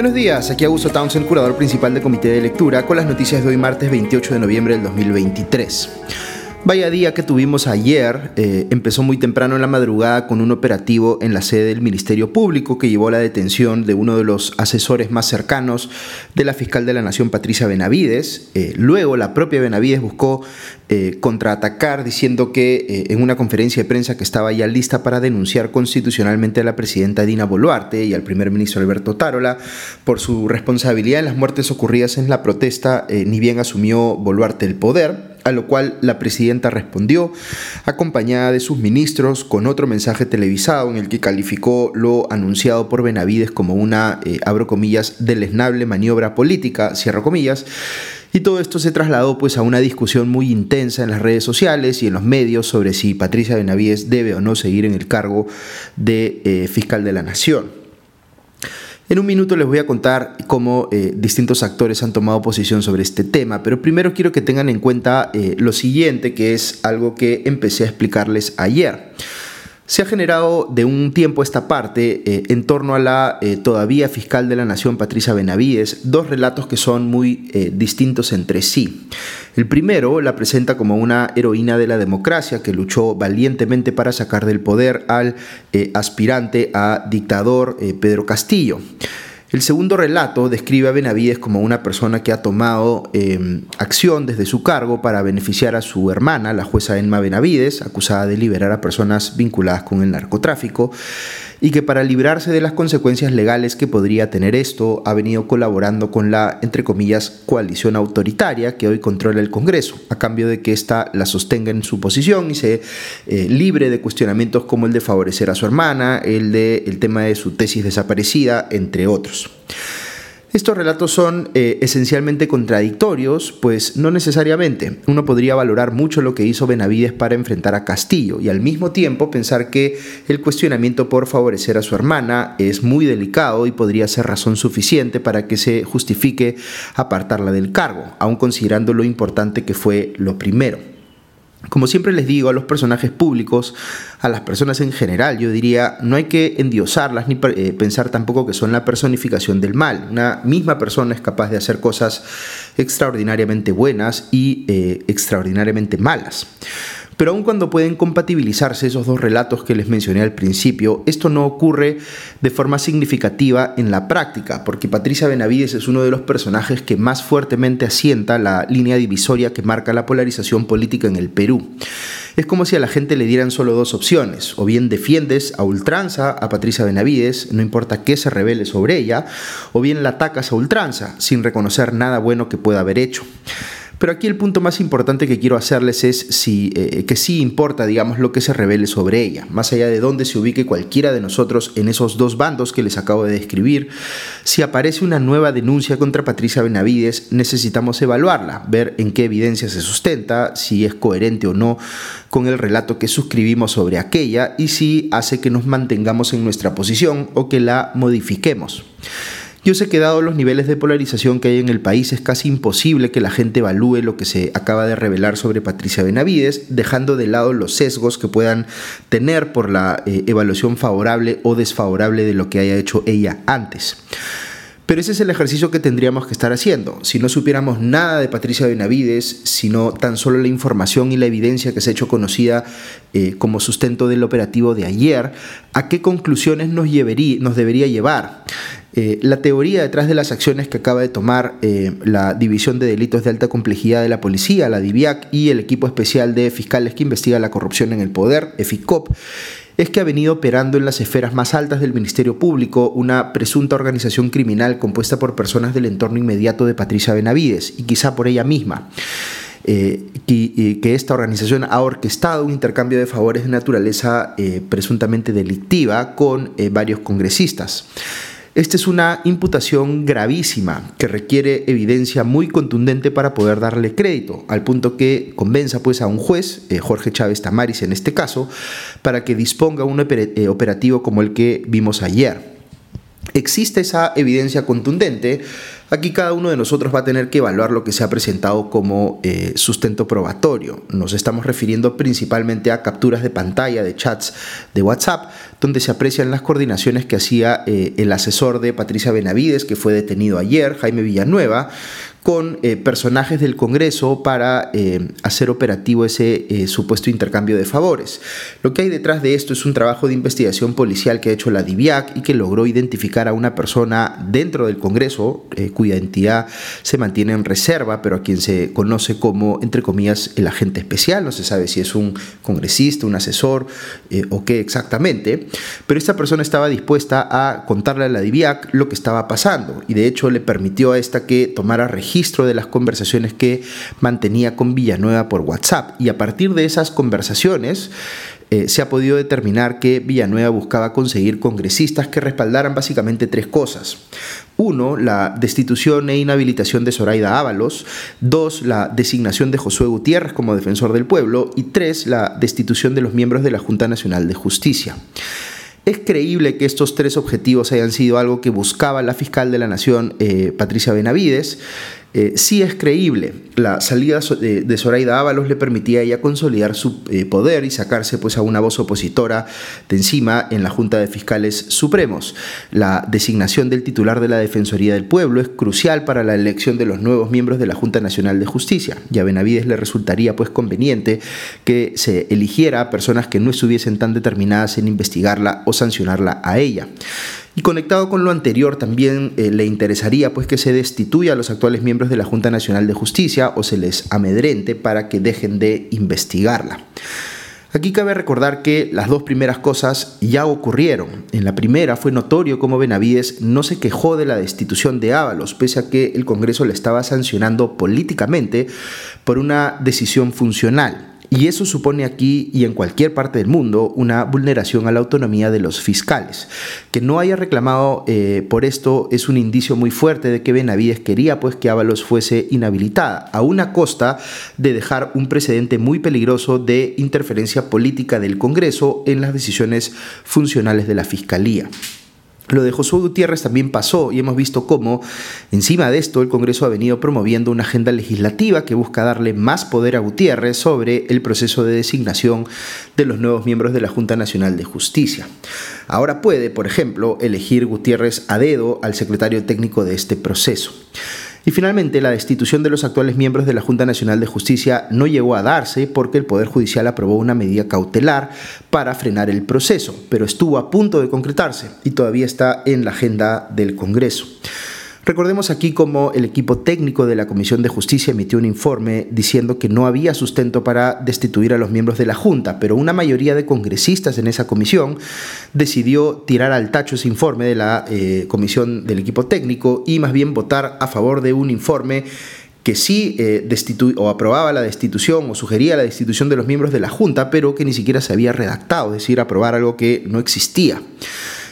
Buenos días, aquí Augusto Townsend, curador principal del Comité de Lectura, con las noticias de hoy martes 28 de noviembre del 2023. Vaya día que tuvimos ayer, eh, empezó muy temprano en la madrugada con un operativo en la sede del Ministerio Público que llevó a la detención de uno de los asesores más cercanos de la fiscal de la Nación, Patricia Benavides. Eh, luego la propia Benavides buscó eh, contraatacar diciendo que en una conferencia de prensa que estaba ya lista para denunciar constitucionalmente a la presidenta Dina Boluarte y al primer ministro Alberto Tarola por su responsabilidad en las muertes ocurridas en la protesta, ni bien asumió Boluarte el poder a lo cual la presidenta respondió, acompañada de sus ministros, con otro mensaje televisado en el que calificó lo anunciado por Benavides como una, eh, abro comillas, deleznable maniobra política, cierro comillas, y todo esto se trasladó pues a una discusión muy intensa en las redes sociales y en los medios sobre si Patricia Benavides debe o no seguir en el cargo de eh, fiscal de la nación. En un minuto les voy a contar cómo eh, distintos actores han tomado posición sobre este tema, pero primero quiero que tengan en cuenta eh, lo siguiente, que es algo que empecé a explicarles ayer. Se ha generado de un tiempo esta parte, eh, en torno a la eh, todavía fiscal de la Nación, Patricia Benavides, dos relatos que son muy eh, distintos entre sí. El primero la presenta como una heroína de la democracia que luchó valientemente para sacar del poder al aspirante a dictador Pedro Castillo. El segundo relato describe a Benavides como una persona que ha tomado em, acción desde su cargo para beneficiar a su hermana, la jueza Emma Benavides, acusada de liberar a personas vinculadas con el narcotráfico y que para librarse de las consecuencias legales que podría tener esto, ha venido colaborando con la, entre comillas, coalición autoritaria que hoy controla el Congreso, a cambio de que ésta la sostenga en su posición y se eh, libre de cuestionamientos como el de favorecer a su hermana, el de el tema de su tesis desaparecida, entre otros. Estos relatos son eh, esencialmente contradictorios, pues no necesariamente. Uno podría valorar mucho lo que hizo Benavides para enfrentar a Castillo y al mismo tiempo pensar que el cuestionamiento por favorecer a su hermana es muy delicado y podría ser razón suficiente para que se justifique apartarla del cargo, aun considerando lo importante que fue lo primero. Como siempre les digo a los personajes públicos, a las personas en general, yo diría, no hay que endiosarlas ni eh, pensar tampoco que son la personificación del mal. Una misma persona es capaz de hacer cosas extraordinariamente buenas y eh, extraordinariamente malas. Pero aun cuando pueden compatibilizarse esos dos relatos que les mencioné al principio, esto no ocurre de forma significativa en la práctica, porque Patricia Benavides es uno de los personajes que más fuertemente asienta la línea divisoria que marca la polarización política en el Perú. Es como si a la gente le dieran solo dos opciones, o bien defiendes a ultranza a Patricia Benavides, no importa qué se revele sobre ella, o bien la atacas a ultranza, sin reconocer nada bueno que pueda haber hecho. Pero aquí el punto más importante que quiero hacerles es si, eh, que sí importa, digamos, lo que se revele sobre ella, más allá de dónde se ubique cualquiera de nosotros en esos dos bandos que les acabo de describir. Si aparece una nueva denuncia contra Patricia Benavides, necesitamos evaluarla, ver en qué evidencia se sustenta, si es coherente o no con el relato que suscribimos sobre aquella y si hace que nos mantengamos en nuestra posición o que la modifiquemos. Yo sé que dado los niveles de polarización que hay en el país es casi imposible que la gente evalúe lo que se acaba de revelar sobre Patricia Benavides, dejando de lado los sesgos que puedan tener por la eh, evaluación favorable o desfavorable de lo que haya hecho ella antes. Pero ese es el ejercicio que tendríamos que estar haciendo. Si no supiéramos nada de Patricia Benavides, sino tan solo la información y la evidencia que se ha hecho conocida eh, como sustento del operativo de ayer, ¿a qué conclusiones nos, nos debería llevar? Eh, la teoría detrás de las acciones que acaba de tomar eh, la División de Delitos de Alta Complejidad de la Policía, la DIVIAC, y el equipo especial de fiscales que investiga la corrupción en el poder, EFICOP, es que ha venido operando en las esferas más altas del Ministerio Público una presunta organización criminal compuesta por personas del entorno inmediato de Patricia Benavides y quizá por ella misma. Eh, que esta organización ha orquestado un intercambio de favores de naturaleza presuntamente delictiva con varios congresistas. Esta es una imputación gravísima que requiere evidencia muy contundente para poder darle crédito, al punto que convenza pues a un juez, eh, Jorge Chávez Tamaris en este caso, para que disponga un eh, operativo como el que vimos ayer. Existe esa evidencia contundente, Aquí cada uno de nosotros va a tener que evaluar lo que se ha presentado como eh, sustento probatorio. Nos estamos refiriendo principalmente a capturas de pantalla de chats de WhatsApp, donde se aprecian las coordinaciones que hacía eh, el asesor de Patricia Benavides, que fue detenido ayer, Jaime Villanueva, con eh, personajes del Congreso para eh, hacer operativo ese eh, supuesto intercambio de favores. Lo que hay detrás de esto es un trabajo de investigación policial que ha hecho la DIVIAC y que logró identificar a una persona dentro del Congreso cuya identidad se mantiene en reserva, pero a quien se conoce como, entre comillas, el agente especial. No se sabe si es un congresista, un asesor o qué exactamente, pero esta persona estaba dispuesta a contarle a la DIVIAC lo que estaba pasando y de hecho le permitió a esta que tomara registro registro de las conversaciones que mantenía con Villanueva por WhatsApp. Y a partir de esas conversaciones eh, se ha podido determinar que Villanueva buscaba conseguir congresistas que respaldaran básicamente tres cosas. Uno, la destitución e inhabilitación de Zoraida Ábalos. Dos, la designación de Josué Gutiérrez como defensor del pueblo. Y tres, la destitución de los miembros de la Junta Nacional de Justicia. Es creíble que estos tres objetivos hayan sido algo que buscaba la fiscal de la Nación, eh, Patricia Benavides, eh, sí es creíble. La salida de, Zoraida Ábalos le permitía a ella consolidar su eh, poder y sacarse pues, a una voz opositora de encima en la Junta de Fiscales Supremos. La designación del titular de la Defensoría del Pueblo es crucial para la elección de los nuevos miembros de la Junta Nacional de Justicia. Y a Benavides le resultaría pues, conveniente que se eligiera a personas que no estuviesen tan determinadas en investigarla o sancionarla a ella. Y conectado con lo anterior, también eh, le interesaría pues, que se destituya a los actuales miembros de la Junta Nacional de Justicia o se les amedrente para que dejen de investigarla. Aquí cabe recordar que las dos primeras cosas ya ocurrieron. En la primera fue notorio cómo Benavides no se quejó de la destitución de Ábalos, pese a que el Congreso le estaba sancionando políticamente por una decisión funcional. Y eso supone aquí y en cualquier parte del mundo una vulneración a la autonomía de los fiscales. Que no haya reclamado eh, por esto es un indicio muy fuerte de que Benavides quería pues que Ábalos fuese inhabilitada, a una costa de dejar un precedente muy peligroso de interferencia política del Congreso en las decisiones funcionales de la Fiscalía. Lo de Josué Gutiérrez también pasó y hemos visto cómo, encima de esto, el Congreso ha venido promoviendo una agenda legislativa que busca darle más poder a Gutiérrez sobre el proceso de designación de los nuevos miembros de la Junta Nacional de Justicia. Ahora puede, por ejemplo, elegir Gutiérrez a dedo al secretario técnico de este proceso. Y finalmente, la destitución de los actuales miembros de la Junta Nacional de Justicia no llegó a darse porque el Poder Judicial aprobó una medida cautelar para frenar el proceso, pero estuvo a punto de concretarse y todavía está en la agenda del Congreso. Recordemos aquí cómo el equipo técnico de la Comisión de Justicia emitió un informe diciendo que no había sustento para destituir a los miembros de la Junta, pero una mayoría de congresistas en esa comisión decidió tirar al tacho ese informe de la eh, comisión del equipo técnico y más bien votar a favor de un informe que sí eh, o aprobaba la destitución o sugería la destitución de los miembros de la Junta, pero que ni siquiera se había redactado, es decir, aprobar algo que no existía.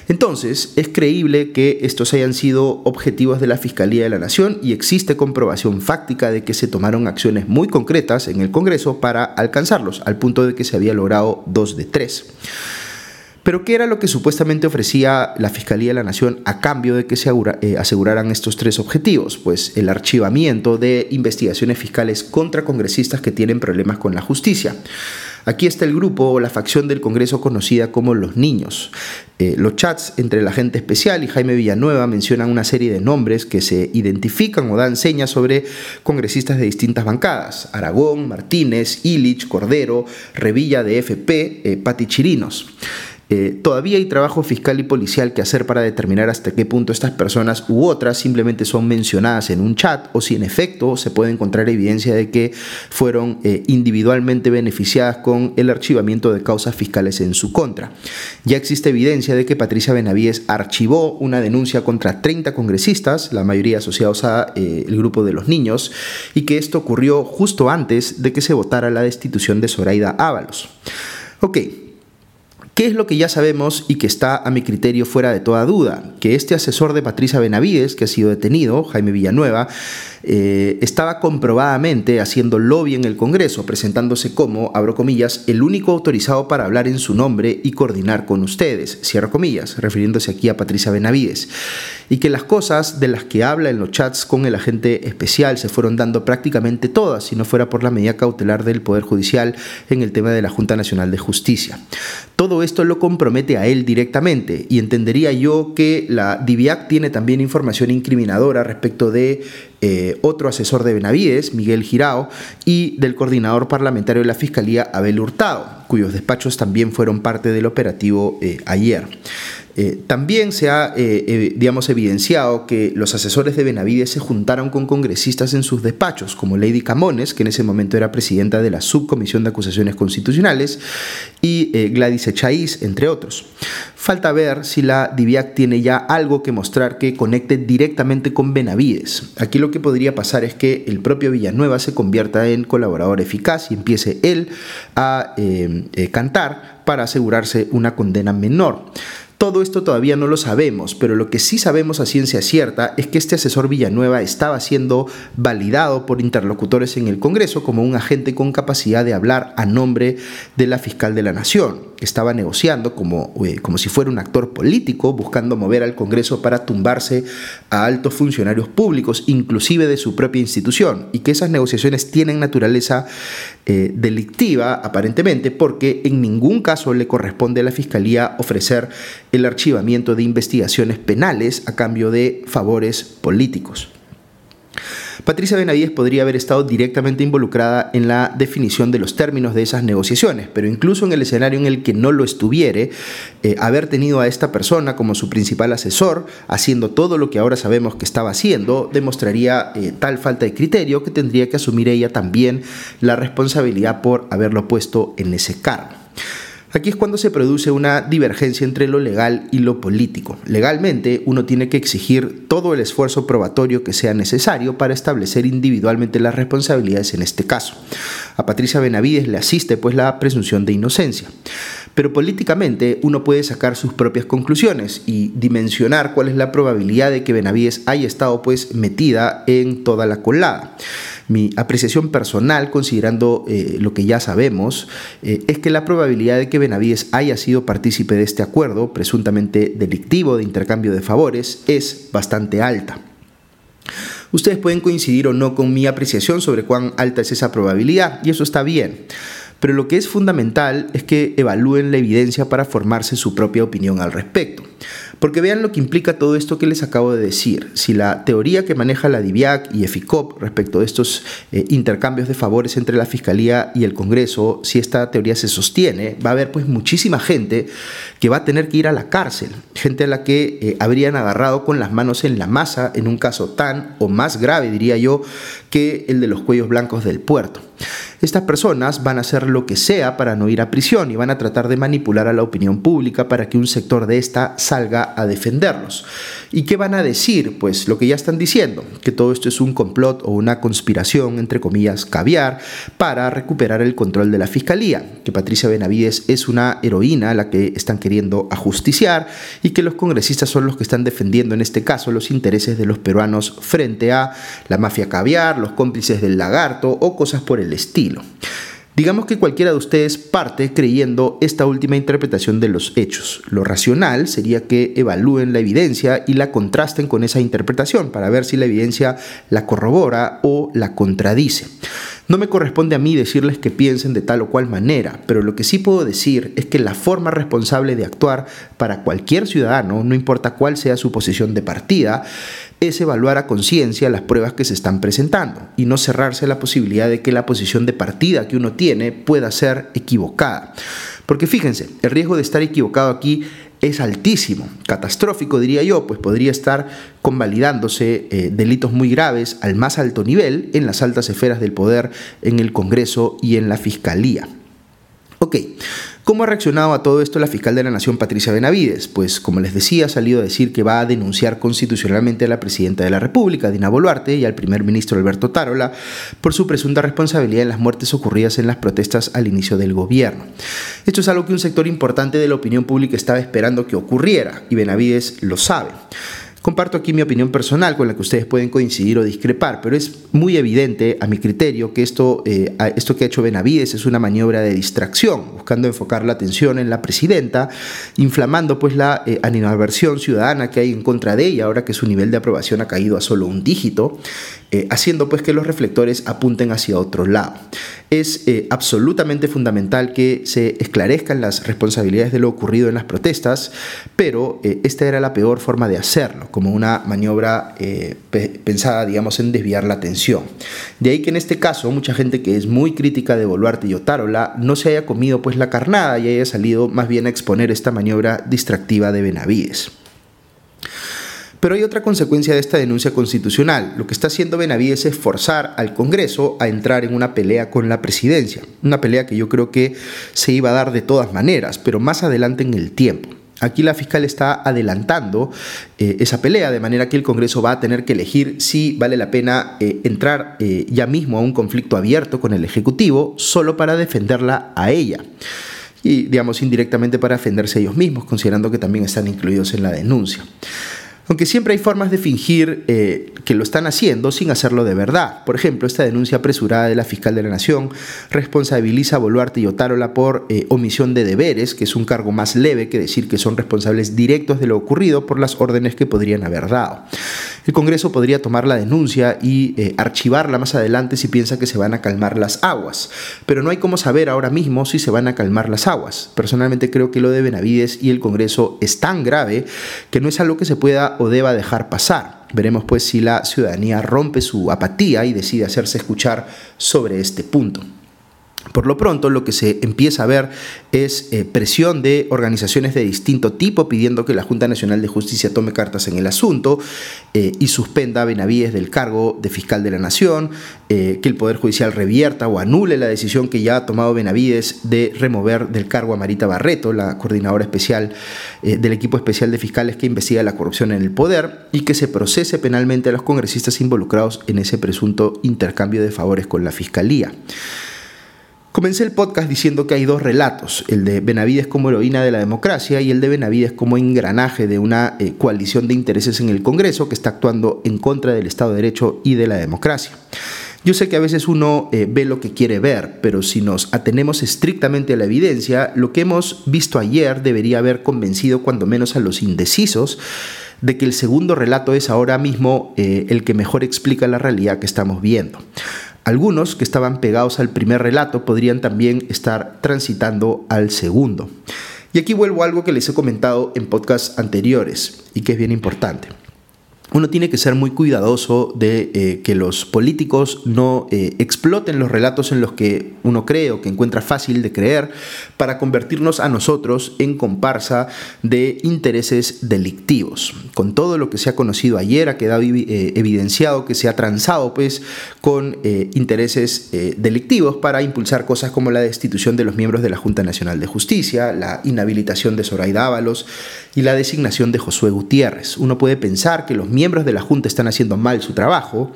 Entonces, es creíble que estos hayan sido objetivos de la Fiscalía de la Nación y existe comprobación fáctica de que se tomaron acciones muy concretas en el Congreso para alcanzarlos, al punto de que se había logrado dos de tres. Pero ¿qué era lo que supuestamente ofrecía la Fiscalía de la Nación a cambio de que se eh, aseguraran estos tres objetivos? Pues el archivamiento de investigaciones fiscales contra congresistas que tienen problemas con la justicia. Aquí está el grupo o la facción del Congreso conocida como Los Niños. Eh, los chats entre el agente especial y Jaime Villanueva mencionan una serie de nombres que se identifican o dan señas sobre congresistas de distintas bancadas. Aragón, Martínez, Illich, Cordero, Revilla de FP, eh, Pati Chirinos. Eh, todavía hay trabajo fiscal y policial que hacer para determinar hasta qué punto estas personas u otras simplemente son mencionadas en un chat o si en efecto se puede encontrar evidencia de que fueron eh, individualmente beneficiadas con el archivamiento de causas fiscales en su contra. Ya existe evidencia de que Patricia Benavides archivó una denuncia contra 30 congresistas, la mayoría asociados al eh, grupo de los niños, y que esto ocurrió justo antes de que se votara la destitución de Zoraida Ábalos. Ok, ¿Qué es lo que ya sabemos y que está a mi criterio fuera de toda duda? Que este asesor de Patricia Benavides, que ha sido detenido, Jaime Villanueva, eh, estaba comprobadamente haciendo lobby en el Congreso, presentándose como, abro comillas, el único autorizado para hablar en su nombre y coordinar con ustedes, cierro comillas, refiriéndose aquí a Patricia Benavides, y que las cosas de las que habla en los chats con el agente especial se fueron dando prácticamente todas, si no fuera por la medida cautelar del Poder Judicial en el tema de la Junta Nacional de Justicia. Todo esto lo compromete a él directamente y entendería yo que la DIVIAC tiene también información incriminadora respecto de eh, otro asesor de Benavides, Miguel Girao, y del coordinador parlamentario de la Fiscalía, Abel Hurtado, cuyos despachos también fueron parte del operativo eh, ayer. Eh, también se ha, eh, digamos, evidenciado que los asesores de Benavides se juntaron con congresistas en sus despachos, como Lady Camones, que en ese momento era presidenta de la Subcomisión de Acusaciones Constitucionales, y eh, Gladys Echaíz, entre otros. Falta ver si la DIVIAC tiene ya algo que mostrar que conecte directamente con Benavides. Aquí lo que podría pasar es que el propio Villanueva se convierta en colaborador eficaz y empiece él a cantar para asegurarse una condena menor. Todo esto todavía no lo sabemos, pero lo que sí sabemos a ciencia cierta es que este asesor Villanueva estaba siendo validado por interlocutores en el Congreso como un agente con capacidad de hablar a nombre de la fiscal de la Nación estaba negociando como, eh, como si fuera un actor político, buscando mover al Congreso para tumbarse a altos funcionarios públicos, inclusive de su propia institución, y que esas negociaciones tienen naturaleza eh, delictiva, aparentemente, porque en ningún caso le corresponde a la Fiscalía ofrecer el archivamiento de investigaciones penales a cambio de favores políticos. Patricia Benavides podría haber estado directamente involucrada en la definición de los términos de esas negociaciones, pero incluso en el escenario en el que no lo estuviere, eh, haber tenido a esta persona como su principal asesor, haciendo todo lo que ahora sabemos que estaba haciendo, demostraría eh, tal falta de criterio que tendría que asumir ella también la responsabilidad por haberlo puesto en ese cargo. Aquí es cuando se produce una divergencia entre lo legal y lo político. Legalmente, uno tiene que exigir todo el esfuerzo probatorio que sea necesario para establecer individualmente las responsabilidades en este caso. A Patricia Benavides le asiste pues la presunción de inocencia. Pero políticamente uno puede sacar sus propias conclusiones y dimensionar cuál es la probabilidad de que Benavides haya estado pues metida en toda la colada. Mi apreciación personal, considerando eh, lo que ya sabemos, eh, es que la probabilidad de que Benavides haya sido partícipe de este acuerdo, presuntamente delictivo de intercambio de favores, es bastante alta. Ustedes pueden coincidir o no con mi apreciación sobre cuán alta es esa probabilidad, y eso está bien. Pero lo que es fundamental es que evalúen la evidencia para formarse su propia opinión al respecto. Porque vean lo que implica todo esto que les acabo de decir. Si la teoría que maneja la DIVIAC y EFICOP respecto de estos eh, intercambios de favores entre la Fiscalía y el Congreso, si esta teoría se sostiene, va a haber pues muchísima gente que va a tener que ir a la cárcel. Gente a la que eh, habrían agarrado con las manos en la masa en un caso tan o más grave, diría yo, que el de los cuellos blancos del puerto. Estas personas van a hacer lo que sea para no ir a prisión y van a tratar de manipular a la opinión pública para que un sector de esta salga a defenderlos. ¿Y qué van a decir? Pues lo que ya están diciendo, que todo esto es un complot o una conspiración, entre comillas, caviar, para recuperar el control de la fiscalía, que Patricia Benavides es una heroína a la que están queriendo ajusticiar y que los congresistas son los que están defendiendo en este caso los intereses de los peruanos frente a la mafia caviar, los cómplices del lagarto o cosas por el estilo. Digamos que cualquiera de ustedes parte creyendo esta última interpretación de los hechos. Lo racional sería que evalúen la evidencia y la contrasten con esa interpretación para ver si la evidencia la corrobora o la contradice. No me corresponde a mí decirles que piensen de tal o cual manera, pero lo que sí puedo decir es que la forma responsable de actuar para cualquier ciudadano, no importa cuál sea su posición de partida, es evaluar a conciencia las pruebas que se están presentando y no cerrarse la posibilidad de que la posición de partida que uno tiene pueda ser equivocada. Porque fíjense, el riesgo de estar equivocado aquí es altísimo, catastrófico diría yo, pues podría estar convalidándose eh, delitos muy graves al más alto nivel en las altas esferas del poder, en el Congreso y en la Fiscalía. Ok, ¿cómo ha reaccionado a todo esto la fiscal de la Nación, Patricia Benavides? Pues como les decía, ha salido a decir que va a denunciar constitucionalmente a la presidenta de la República, Dina Boluarte, y al primer ministro Alberto Tarola por su presunta responsabilidad en las muertes ocurridas en las protestas al inicio del gobierno. Esto es algo que un sector importante de la opinión pública estaba esperando que ocurriera, y Benavides lo sabe. Comparto aquí mi opinión personal con la que ustedes pueden coincidir o discrepar, pero es muy evidente a mi criterio que esto, eh, esto que ha hecho Benavides es una maniobra de distracción, buscando enfocar la atención en la presidenta, inflamando pues la eh, animadversión ciudadana que hay en contra de ella, ahora que su nivel de aprobación ha caído a solo un dígito, eh, haciendo pues que los reflectores apunten hacia otro lado. Es eh, absolutamente fundamental que se esclarezcan las responsabilidades de lo ocurrido en las protestas, pero eh, esta era la peor forma de hacerlo, como una maniobra pensada, digamos, en desviar la atención. De ahí que en este caso mucha gente que es muy crítica de Boluarte y Otárola no se haya comido pues la carnada y haya salido más bien a exponer esta maniobra distractiva de Benavides. Pero hay otra consecuencia de esta denuncia constitucional. Lo que está haciendo Benavides es forzar al Congreso a entrar en una pelea con la presidencia. Una pelea que yo creo que se iba a dar de todas maneras, pero más adelante en el tiempo. Aquí la fiscal está adelantando eh, esa pelea, de manera que el Congreso va a tener que elegir si vale la pena eh, entrar eh, ya mismo a un conflicto abierto con el Ejecutivo solo para defenderla a ella y, digamos, indirectamente para defenderse ellos mismos, considerando que también están incluidos en la denuncia. Aunque siempre hay formas de fingir eh, que lo están haciendo sin hacerlo de verdad. Por ejemplo, esta denuncia apresurada de la fiscal de la Nación responsabiliza a Boluarte y Otárola por eh, omisión de deberes, que es un cargo más leve que decir que son responsables directos de lo ocurrido por las órdenes que podrían haber dado. El Congreso podría tomar la denuncia y eh, archivarla más adelante si piensa que se van a calmar las aguas, pero no hay cómo saber ahora mismo si se van a calmar las aguas. Personalmente creo que lo de Benavides y el Congreso es tan grave que no es algo que se pueda o deba dejar pasar. Veremos pues si la ciudadanía rompe su apatía y decide hacerse escuchar sobre este punto. Por lo pronto, lo que se empieza a ver es eh, presión de organizaciones de distinto tipo pidiendo que la Junta Nacional de Justicia tome cartas en el asunto eh, y suspenda a Benavides del cargo de fiscal de la Nación, eh, que el Poder Judicial revierta o anule la decisión que ya ha tomado Benavides de remover del cargo a Marita Barreto, la coordinadora especial del equipo especial de fiscales que investiga la corrupción en el poder, y que se procese penalmente a los congresistas involucrados en ese presunto intercambio de favores con la Fiscalía. Comencé el podcast diciendo que hay dos relatos, el de Benavides como heroína de la democracia y el de Benavides como engranaje de una eh, coalición de intereses en el Congreso que está actuando en contra del Estado de Derecho y de la democracia. Yo sé que a veces uno eh, ve lo que quiere ver, pero si nos atenemos estrictamente a la evidencia, lo que hemos visto ayer debería haber convencido cuando menos a los indecisos de que el segundo relato es ahora mismo eh, el que mejor explica la realidad que estamos viendo. Algunos que estaban pegados al primer relato podrían también estar transitando al segundo. Y aquí vuelvo a algo que les he comentado en podcasts anteriores y que es bien importante uno tiene que ser muy cuidadoso de eh, que los políticos no eh, exploten los relatos en los que uno cree o que encuentra fácil de creer para convertirnos a nosotros en comparsa de intereses delictivos. Con todo lo que se ha conocido ayer ha quedado eh, evidenciado que se ha transado pues con intereses delictivos para impulsar cosas como la destitución de los miembros de la Junta Nacional de Justicia, la inhabilitación de Zoraida Ábalos y la designación de Josué Gutiérrez. Uno puede pensar que los miembros de la Junta están haciendo mal su trabajo,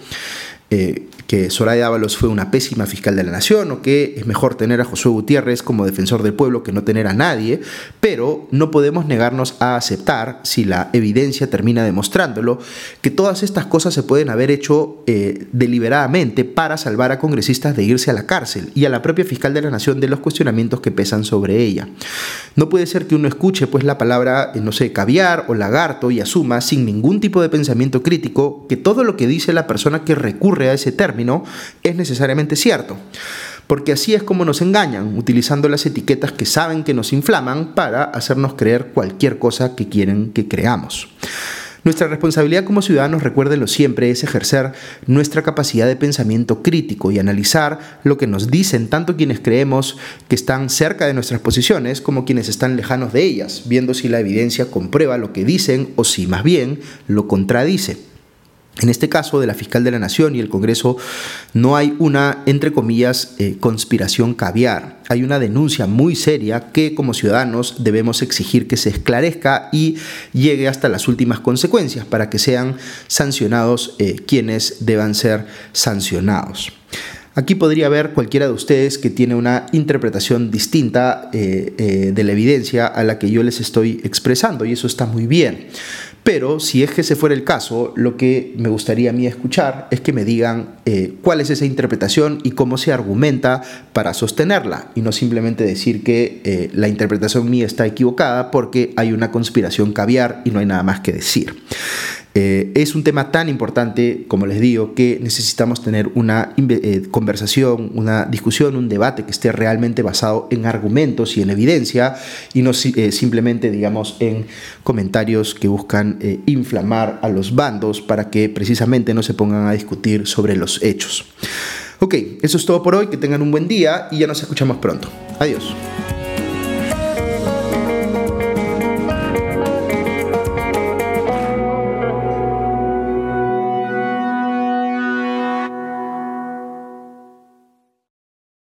eh, que Soraya Ábalos fue una pésima fiscal de la nación o que es mejor tener a Josué Gutiérrez como defensor del pueblo que no tener a nadie, pero no podemos negarnos a aceptar, si la evidencia termina demostrándolo, que todas estas cosas se pueden haber hecho eh, deliberadamente para salvar a congresistas de irse a la cárcel y a la propia fiscal de la nación de los cuestionamientos que pesan sobre ella. No puede ser que uno escuche pues la palabra, eh, no sé, caviar o lagarto y asuma sin ningún tipo de pensamiento crítico que todo lo que dice la persona que recurre a ese término es necesariamente cierto. Porque así es como nos engañan, utilizando las etiquetas que saben que nos inflaman para hacernos creer cualquier cosa que quieren que creamos. Nuestra responsabilidad como ciudadanos, recuérdenlo siempre, es ejercer nuestra capacidad de pensamiento crítico y analizar lo que nos dicen tanto quienes creemos que están cerca de nuestras posiciones como quienes están lejanos de ellas, viendo si la evidencia comprueba lo que dicen o si más bien lo contradice. En este caso de la fiscal de la Nación y el Congreso no hay una, entre comillas, eh, conspiración caviar. Hay una denuncia muy seria que como ciudadanos debemos exigir que se esclarezca y llegue hasta las últimas consecuencias para que sean sancionados eh, quienes deban ser sancionados. Aquí podría haber cualquiera de ustedes que tiene una interpretación distinta eh, de la evidencia a la que yo les estoy expresando y eso está muy bien. Pero si es que ese fuera el caso, lo que me gustaría a mí escuchar es que me digan eh, cuál es esa interpretación y cómo se argumenta para sostenerla y no simplemente decir que eh, la interpretación mía está equivocada porque hay una conspiración caviar y no hay nada más que decir. Eh, es un tema tan importante, como les digo, que necesitamos tener una eh, conversación, una discusión, un debate que esté realmente basado en argumentos y en evidencia y no eh, simplemente, digamos, en comentarios que buscan inflamar a los bandos para que precisamente no se pongan a discutir sobre los hechos. Ok, eso es todo por hoy, que tengan un buen día y ya nos escuchamos pronto. Adiós.